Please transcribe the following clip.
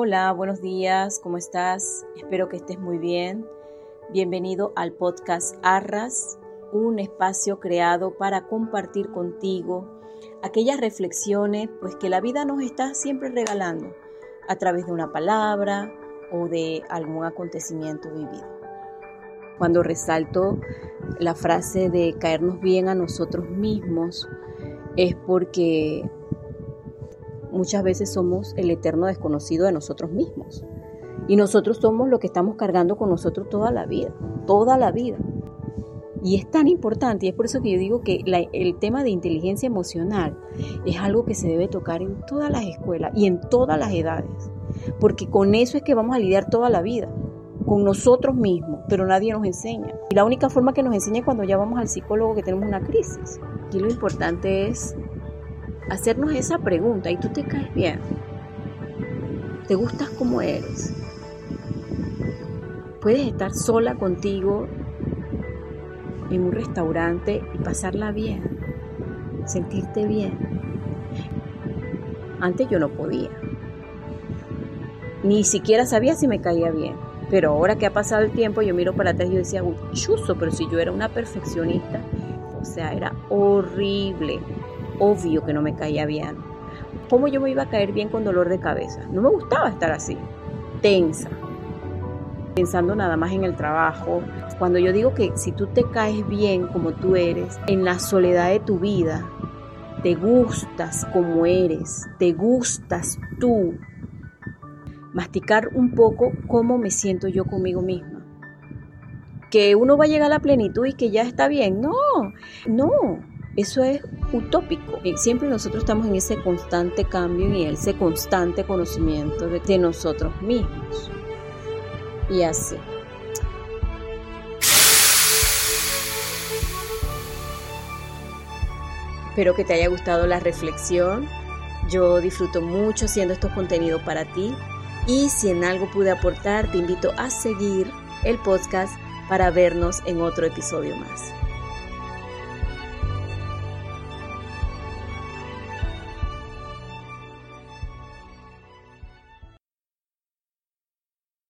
Hola, buenos días, ¿cómo estás? Espero que estés muy bien. Bienvenido al podcast Arras, un espacio creado para compartir contigo aquellas reflexiones pues que la vida nos está siempre regalando a través de una palabra o de algún acontecimiento vivido. Cuando resalto la frase de caernos bien a nosotros mismos es porque muchas veces somos el eterno desconocido de nosotros mismos. Y nosotros somos lo que estamos cargando con nosotros toda la vida, toda la vida. Y es tan importante, y es por eso que yo digo que el tema de inteligencia emocional es algo que se debe tocar en todas las escuelas y en todas las edades, porque con eso es que vamos a lidiar toda la vida, con nosotros mismos, pero nadie nos enseña. Y la única forma que nos enseña es cuando ya vamos al psicólogo que tenemos una crisis. Y lo importante es hacernos esa pregunta, ¿y tú te caes bien? ¿Te gustas como eres? Puedes estar sola contigo en un restaurante y pasarla bien, sentirte bien. Antes yo no podía. Ni siquiera sabía si me caía bien. Pero ahora que ha pasado el tiempo, yo miro para atrás y yo decía, chuzo, pero si yo era una perfeccionista, o sea, era horrible obvio que no me caía bien. ¿Cómo yo me iba a caer bien con dolor de cabeza? No me gustaba estar así, tensa, pensando nada más en el trabajo. Cuando yo digo que si tú te caes bien como tú eres, en la soledad de tu vida, te gustas como eres, te gustas tú. Masticar un poco cómo me siento yo conmigo misma. Que uno va a llegar a la plenitud y que ya está bien. No, no. Eso es utópico. Siempre nosotros estamos en ese constante cambio y ese constante conocimiento de, nosotros mismos. Y así. Espero que te haya gustado la reflexión. Yo disfruto mucho haciendo estos contenidos para ti. Y si en algo pude aportar, te invito a seguir el podcast para vernos en otro episodio más.